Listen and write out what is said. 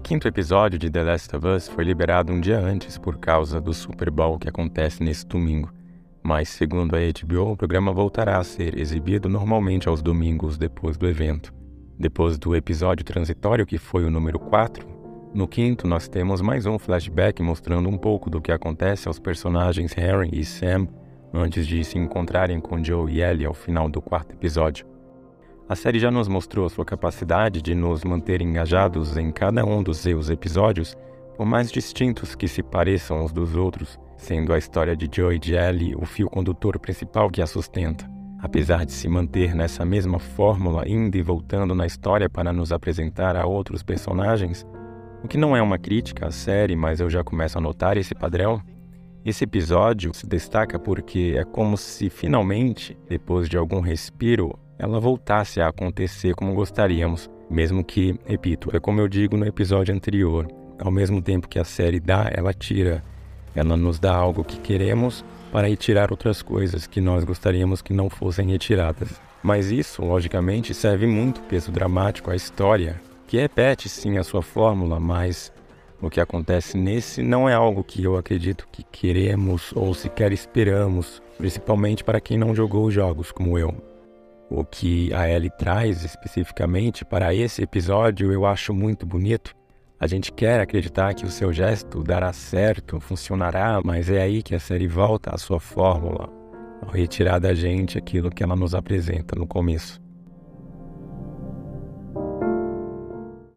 quinto episódio de The Last of Us foi liberado um dia antes por causa do Super Bowl que acontece nesse domingo. Mas, segundo a HBO, o programa voltará a ser exibido normalmente aos domingos depois do evento. Depois do episódio transitório, que foi o número 4, no quinto nós temos mais um flashback mostrando um pouco do que acontece aos personagens Harry e Sam antes de se encontrarem com Joe e Ellie ao final do quarto episódio. A série já nos mostrou sua capacidade de nos manter engajados em cada um dos seus episódios, por mais distintos que se pareçam uns dos outros, sendo a história de Joe e de Ellie o fio condutor principal que a sustenta. Apesar de se manter nessa mesma fórmula, indo e voltando na história para nos apresentar a outros personagens, o que não é uma crítica à série, mas eu já começo a notar esse padrão, esse episódio se destaca porque é como se finalmente, depois de algum respiro, ela voltasse a acontecer como gostaríamos, mesmo que, repito, é como eu digo no episódio anterior, ao mesmo tempo que a série dá, ela tira. Ela nos dá algo que queremos para retirar outras coisas que nós gostaríamos que não fossem retiradas. Mas isso, logicamente, serve muito peso dramático à história, que repete sim a sua fórmula, mas o que acontece nesse não é algo que eu acredito que queremos ou sequer esperamos, principalmente para quem não jogou jogos como eu. O que a Ellie traz especificamente para esse episódio eu acho muito bonito. A gente quer acreditar que o seu gesto dará certo, funcionará, mas é aí que a série volta à sua fórmula, ao retirar da gente aquilo que ela nos apresenta no começo.